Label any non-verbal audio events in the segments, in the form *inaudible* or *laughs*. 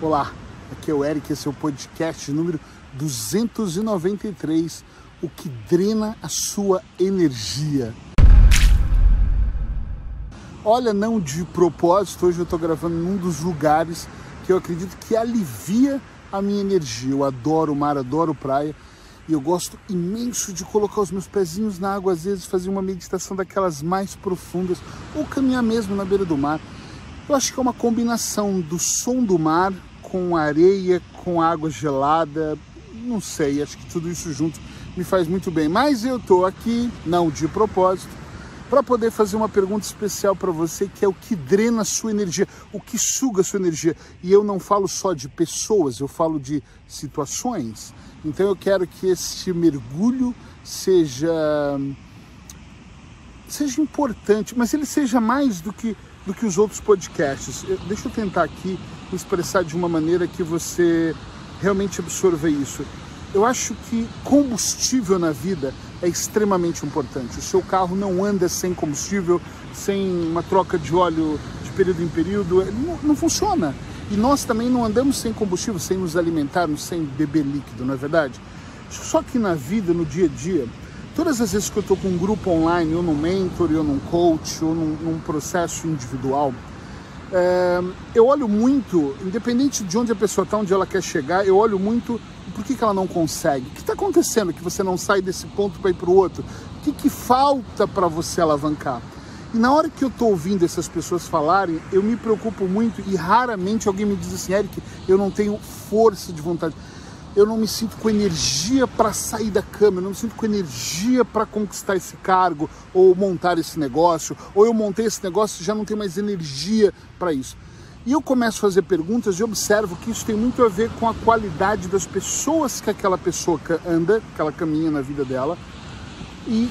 Olá, aqui é o Eric, esse é o podcast número 293, o que drena a sua energia. Olha, não de propósito, hoje eu estou gravando num dos lugares que eu acredito que alivia a minha energia. Eu adoro o mar, adoro praia e eu gosto imenso de colocar os meus pezinhos na água, às vezes fazer uma meditação daquelas mais profundas ou caminhar mesmo na beira do mar. Eu acho que é uma combinação do som do mar com areia, com água gelada, não sei, acho que tudo isso junto me faz muito bem. Mas eu estou aqui, não de propósito, para poder fazer uma pergunta especial para você, que é o que drena a sua energia, o que suga a sua energia. E eu não falo só de pessoas, eu falo de situações. Então eu quero que este mergulho seja seja importante, mas ele seja mais do que do que os outros podcasts. Eu, deixa eu tentar aqui expressar de uma maneira que você realmente absorva isso. Eu acho que combustível na vida é extremamente importante. O seu carro não anda sem combustível, sem uma troca de óleo de período em período, não, não funciona. E nós também não andamos sem combustível, sem nos alimentarmos, sem beber líquido, não é verdade? Só que na vida, no dia a dia, Todas as vezes que eu estou com um grupo online, ou num mentor, ou num coach, ou num, num processo individual, é, eu olho muito, independente de onde a pessoa está, onde ela quer chegar, eu olho muito por que, que ela não consegue. O que está acontecendo que você não sai desse ponto para ir para o outro? O que, que falta para você alavancar? E na hora que eu estou ouvindo essas pessoas falarem, eu me preocupo muito e raramente alguém me diz assim, Eric, eu não tenho força de vontade eu não me sinto com energia para sair da cama, eu não me sinto com energia para conquistar esse cargo ou montar esse negócio, ou eu montei esse negócio e já não tenho mais energia para isso. E eu começo a fazer perguntas e observo que isso tem muito a ver com a qualidade das pessoas que aquela pessoa anda, que ela caminha na vida dela e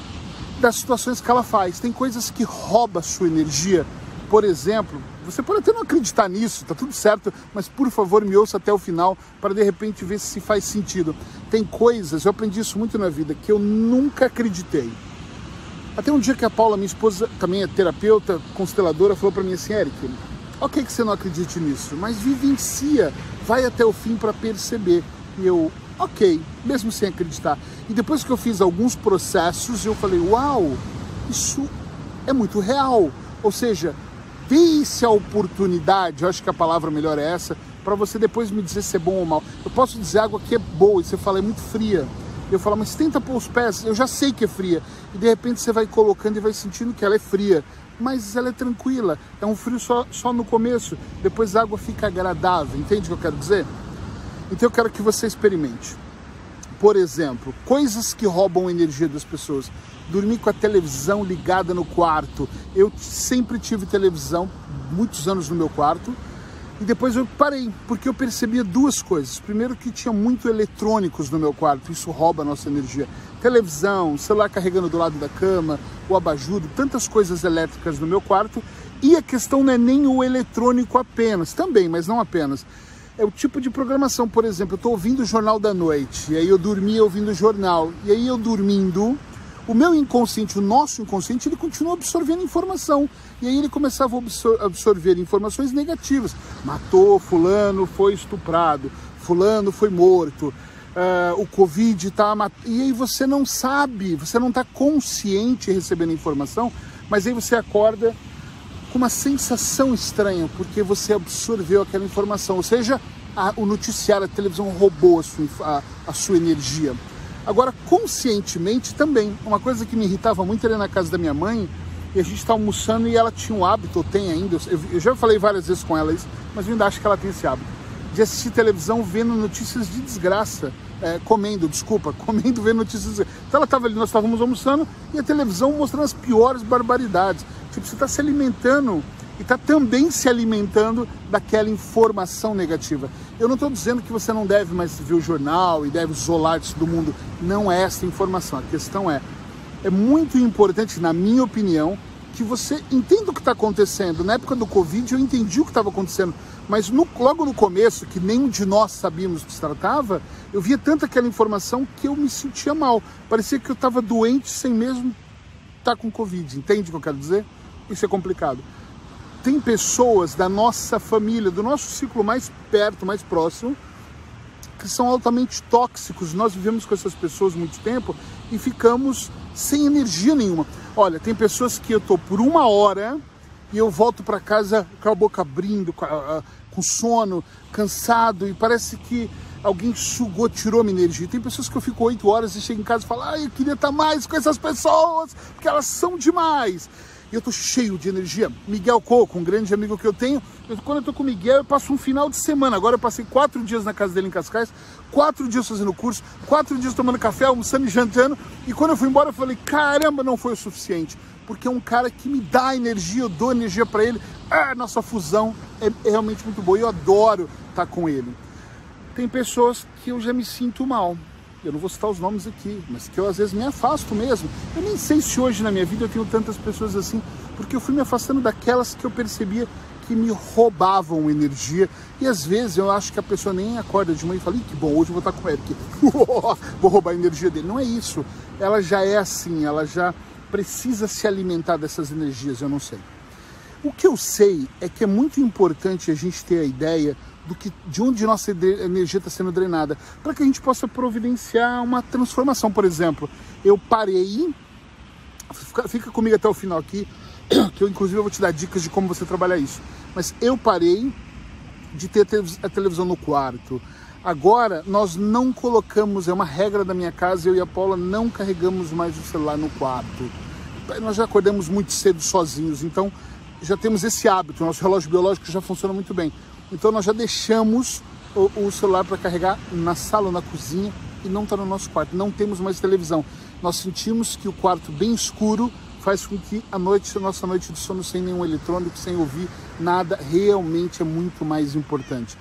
das situações que ela faz. Tem coisas que roubam a sua energia. Por exemplo, você pode até não acreditar nisso, tá tudo certo, mas por favor me ouça até o final para de repente ver se faz sentido. Tem coisas, eu aprendi isso muito na vida, que eu nunca acreditei. Até um dia que a Paula, minha esposa, também é terapeuta, consteladora, falou para mim assim, Eric, ok que você não acredite nisso, mas vivencia, vai até o fim para perceber. E eu, ok, mesmo sem acreditar. E depois que eu fiz alguns processos, eu falei, uau, isso é muito real. Ou seja, dê-se a oportunidade, eu acho que a palavra melhor é essa, para você depois me dizer se é bom ou mal. Eu posso dizer água que é boa e você fala é muito fria. Eu falo, mas tenta pôr os pés, eu já sei que é fria. E de repente você vai colocando e vai sentindo que ela é fria. Mas ela é tranquila, é um frio só, só no começo, depois a água fica agradável, entende o que eu quero dizer? Então eu quero que você experimente. Por exemplo, coisas que roubam energia das pessoas dormir com a televisão ligada no quarto. Eu sempre tive televisão, muitos anos no meu quarto, e depois eu parei, porque eu percebia duas coisas. Primeiro, que tinha muito eletrônicos no meu quarto, isso rouba a nossa energia. Televisão, celular carregando do lado da cama, o abajudo, tantas coisas elétricas no meu quarto. E a questão não é nem o eletrônico apenas, também, mas não apenas. É o tipo de programação, por exemplo, eu estou ouvindo o Jornal da Noite, e aí eu dormia ouvindo o jornal, e aí eu dormindo, o meu inconsciente, o nosso inconsciente, ele continua absorvendo informação. E aí ele começava a absor absorver informações negativas. Matou fulano, foi estuprado, fulano foi morto, uh, o Covid está... E aí você não sabe, você não está consciente recebendo informação, mas aí você acorda com uma sensação estranha, porque você absorveu aquela informação. Ou seja, a, o noticiário, a televisão roubou a sua, a, a sua energia. Agora, conscientemente também, uma coisa que me irritava muito era na casa da minha mãe, e a gente está almoçando e ela tinha um hábito, ou tem ainda, eu, eu, já falei várias vezes com ela isso, mas eu ainda acho que ela tem esse hábito, de assistir televisão vendo notícias de desgraça, é, comendo, desculpa, *laughs* comendo, vendo notícias. Então ela estava ali, nós estávamos almoçando, e a televisão mostrando as piores barbaridades. Tipo, você está se alimentando e está também se alimentando daquela informação negativa. Eu não estou dizendo que você não deve mais ver o jornal e deve isolar-se do mundo. Não é essa informação. A questão é, é muito importante, na minha opinião, que você entenda o que está acontecendo. Na época do Covid eu entendi o que estava acontecendo, mas no, logo no começo, que nenhum de nós sabíamos que se tratava, eu via tanta aquela informação que eu me sentia mal. Parecia que eu estava doente sem mesmo estar tá com Covid. Entende o que eu quero dizer? Isso é complicado tem pessoas da nossa família, do nosso ciclo mais perto, mais próximo, que são altamente tóxicos. Nós vivemos com essas pessoas muito tempo e ficamos sem energia nenhuma. Olha, tem pessoas que eu tô por uma hora e eu volto para casa com a boca abrindo, com, a, com sono, cansado e parece que alguém sugou, tirou minha energia. Tem pessoas que eu fico oito horas e chego em casa e falo, ai, eu queria estar mais com essas pessoas, porque elas são demais. E eu tô cheio de energia. Miguel Coco, um grande amigo que eu tenho, eu, quando eu tô com o Miguel, eu passo um final de semana. Agora eu passei quatro dias na casa dele em Cascais, quatro dias fazendo curso, quatro dias tomando café, almoçando e jantando. E quando eu fui embora, eu falei, caramba, não foi o suficiente. Porque é um cara que me dá energia, eu dou energia para ele. Ah, nossa fusão é, é realmente muito boa. Eu adoro estar com ele tem pessoas que eu já me sinto mal. Eu não vou citar os nomes aqui, mas que eu às vezes me afasto mesmo. Eu nem sei se hoje na minha vida eu tenho tantas pessoas assim, porque eu fui me afastando daquelas que eu percebia que me roubavam energia. E às vezes eu acho que a pessoa nem acorda de manhã e fala: que bom, hoje eu vou estar com o Eric. *laughs* vou roubar a energia dele. Não é isso. Ela já é assim, ela já precisa se alimentar dessas energias, eu não sei. O que eu sei é que é muito importante a gente ter a ideia do que de onde nossa energia está sendo drenada, para que a gente possa providenciar uma transformação. Por exemplo, eu parei, fica, fica comigo até o final aqui, *coughs* que eu inclusive eu vou te dar dicas de como você trabalhar isso. Mas eu parei de ter a televisão no quarto. Agora nós não colocamos, é uma regra da minha casa, eu e a Paula não carregamos mais o celular no quarto. Nós já acordamos muito cedo sozinhos, então já temos esse hábito, nosso relógio biológico já funciona muito bem. Então nós já deixamos o, o celular para carregar na sala ou na cozinha e não está no nosso quarto. Não temos mais televisão. Nós sentimos que o quarto bem escuro faz com que a noite, a nossa noite de sono sem nenhum eletrônico, sem ouvir nada, realmente é muito mais importante.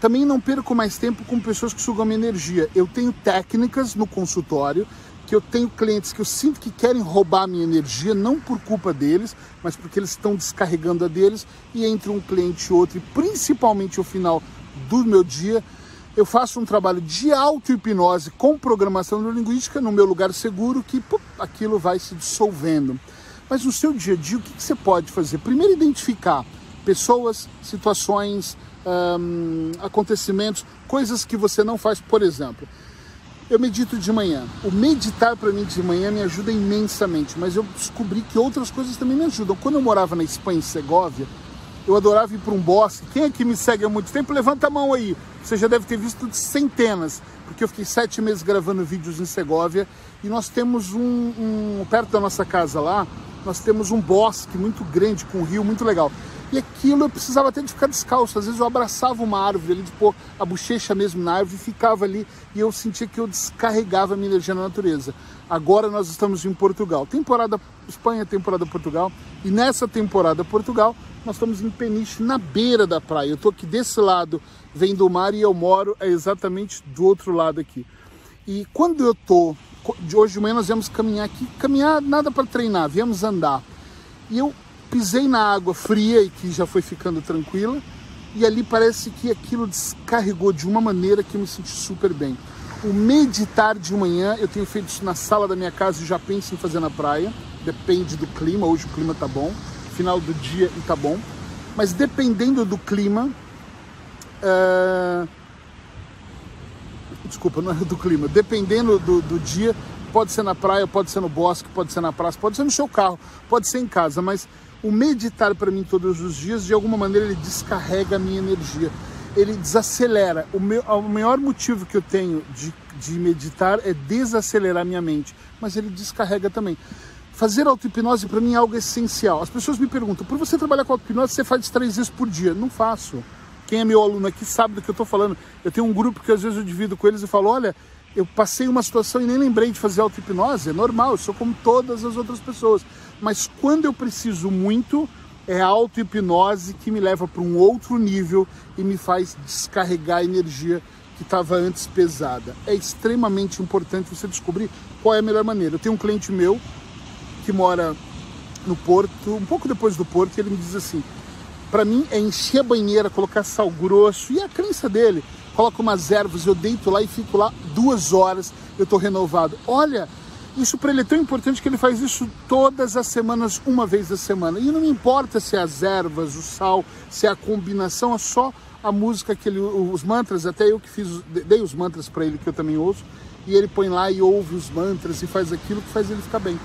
Também não perco mais tempo com pessoas que sugam minha energia. Eu tenho técnicas no consultório que eu tenho clientes que eu sinto que querem roubar minha energia, não por culpa deles, mas porque eles estão descarregando a deles, e entre um cliente e outro, e principalmente o final do meu dia, eu faço um trabalho de auto-hipnose com programação neurolinguística no meu lugar seguro, que aquilo vai se dissolvendo. Mas no seu dia a dia, o que, que você pode fazer? Primeiro, identificar pessoas, situações, hum, acontecimentos, coisas que você não faz, por exemplo. Eu medito de manhã. O meditar para mim de manhã me ajuda imensamente, mas eu descobri que outras coisas também me ajudam. Quando eu morava na Espanha, em Segóvia, eu adorava ir para um bosque. Quem é que me segue há muito tempo? Levanta a mão aí. Você já deve ter visto centenas, porque eu fiquei sete meses gravando vídeos em Segóvia e nós temos um, um perto da nossa casa lá, nós temos um bosque muito grande com um rio muito legal. E aquilo eu precisava até de ficar descalço. Às vezes eu abraçava uma árvore ali, de pôr a bochecha mesmo na árvore e ficava ali e eu sentia que eu descarregava a minha energia na natureza. Agora nós estamos em Portugal. Temporada Espanha, temporada Portugal. E nessa temporada Portugal, nós estamos em Peniche, na beira da praia. Eu estou aqui desse lado, vendo o mar e eu moro exatamente do outro lado aqui. E quando eu tô, de hoje de manhã nós viemos caminhar aqui, caminhar nada para treinar, viemos andar. E eu pisei na água fria e que já foi ficando tranquila, e ali parece que aquilo descarregou de uma maneira que eu me senti super bem. O meditar de manhã, eu tenho feito isso na sala da minha casa e já penso em fazer na praia, depende do clima, hoje o clima tá bom, final do dia e tá bom, mas dependendo do clima, uh... desculpa, não é do clima, dependendo do, do dia, pode ser na praia, pode ser no bosque, pode ser na praça, pode ser no seu carro, pode ser em casa, mas o meditar para mim todos os dias, de alguma maneira, ele descarrega a minha energia. Ele desacelera. O, meu, o maior motivo que eu tenho de, de meditar é desacelerar minha mente, mas ele descarrega também. Fazer auto-hipnose para mim é algo essencial. As pessoas me perguntam, por você trabalhar com auto-hipnose, você faz três vezes por dia? Não faço. Quem é meu aluno aqui sabe do que eu estou falando. Eu tenho um grupo que às vezes eu divido com eles e falo, olha, eu passei uma situação e nem lembrei de fazer auto-hipnose, é normal, eu sou como todas as outras pessoas. Mas quando eu preciso muito, é a auto-hipnose que me leva para um outro nível e me faz descarregar a energia que estava antes pesada. É extremamente importante você descobrir qual é a melhor maneira. Eu tenho um cliente meu que mora no Porto, um pouco depois do Porto, ele me diz assim: para mim é encher a banheira, colocar sal grosso e a crença dele coloco umas ervas, eu deito lá e fico lá duas horas, eu estou renovado. Olha, Isso para ele é tão importante que ele faz isso todas as semanas, uma vez a semana. E não me importa se é as ervas, o sal, se é a combinação, é só a música que ele, os mantras, até eu que fiz, dei os mantras para ele que eu também ouço, e ele põe lá e ouve os mantras e faz aquilo que faz ele ficar bem.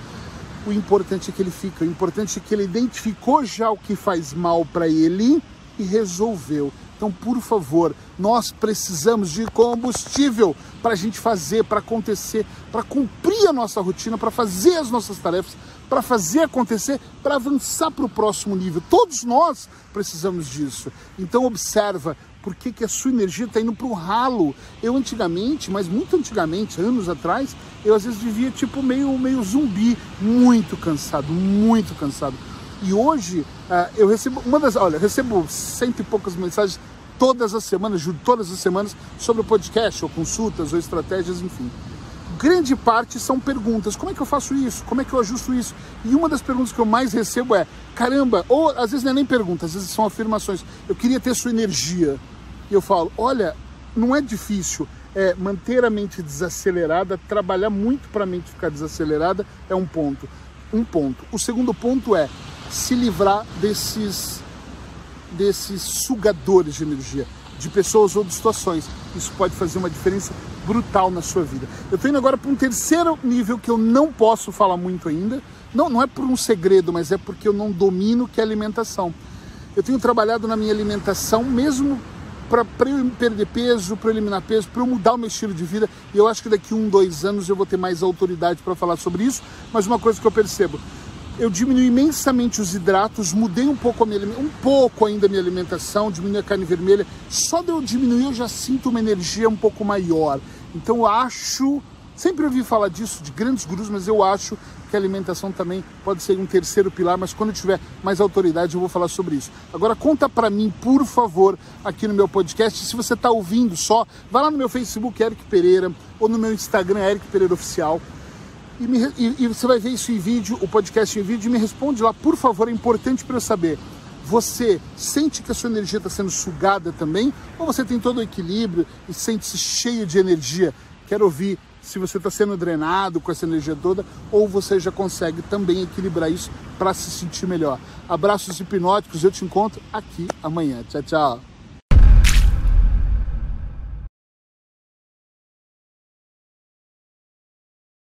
O importante é que ele fica, o importante é que ele identificou já o que faz mal para ele e resolveu. Então, por favor, nós precisamos de combustível para a gente fazer, para acontecer, para cumprir a nossa rotina, para fazer as nossas tarefas, para fazer acontecer, para avançar para o próximo nível. Todos nós precisamos disso. Então, observa por que, que a sua energia está indo para o ralo. Eu antigamente, mas muito antigamente, anos atrás, eu às vezes vivia tipo meio, meio zumbi, muito cansado, muito cansado. E hoje uh, eu recebo uma das, olha, recebo cento e poucas mensagens todas as semanas, juro, todas as semanas, sobre o podcast, ou consultas, ou estratégias, enfim. Grande parte são perguntas. Como é que eu faço isso? Como é que eu ajusto isso? E uma das perguntas que eu mais recebo é: caramba, ou às vezes não é nem pergunta, às vezes são afirmações. Eu queria ter sua energia. E eu falo: olha, não é difícil. É, manter a mente desacelerada, trabalhar muito para a mente ficar desacelerada é um ponto. Um ponto. O segundo ponto é se livrar desses desses sugadores de energia, de pessoas ou de situações. Isso pode fazer uma diferença brutal na sua vida. Eu estou indo agora para um terceiro nível que eu não posso falar muito ainda. Não, não é por um segredo, mas é porque eu não domino que é alimentação. Eu tenho trabalhado na minha alimentação mesmo para eu perder peso, para eliminar peso, para eu mudar o meu estilo de vida. E eu acho que daqui um, dois anos eu vou ter mais autoridade para falar sobre isso. Mas uma coisa que eu percebo, eu diminui imensamente os hidratos, mudei um pouco a minha um pouco ainda a minha alimentação, diminui a carne vermelha. Só de eu diminuir eu já sinto uma energia um pouco maior. Então eu acho, sempre ouvi falar disso de grandes gurus, mas eu acho que a alimentação também pode ser um terceiro pilar, mas quando eu tiver mais autoridade eu vou falar sobre isso. Agora conta para mim, por favor, aqui no meu podcast, se você está ouvindo só, vai lá no meu Facebook Eric Pereira ou no meu Instagram Eric Pereira Oficial e, me, e, e, você vai ver isso em vídeo, o podcast em vídeo, e me responde lá, por favor, é importante para eu saber. Você sente que a sua energia está sendo sugada também? Ou você tem todo o equilíbrio e sente-se cheio de energia? Quero ouvir se você está sendo drenado com essa energia toda ou você já consegue também equilibrar isso para se sentir melhor. Abraços hipnóticos, eu te encontro aqui amanhã. Tchau, tchau.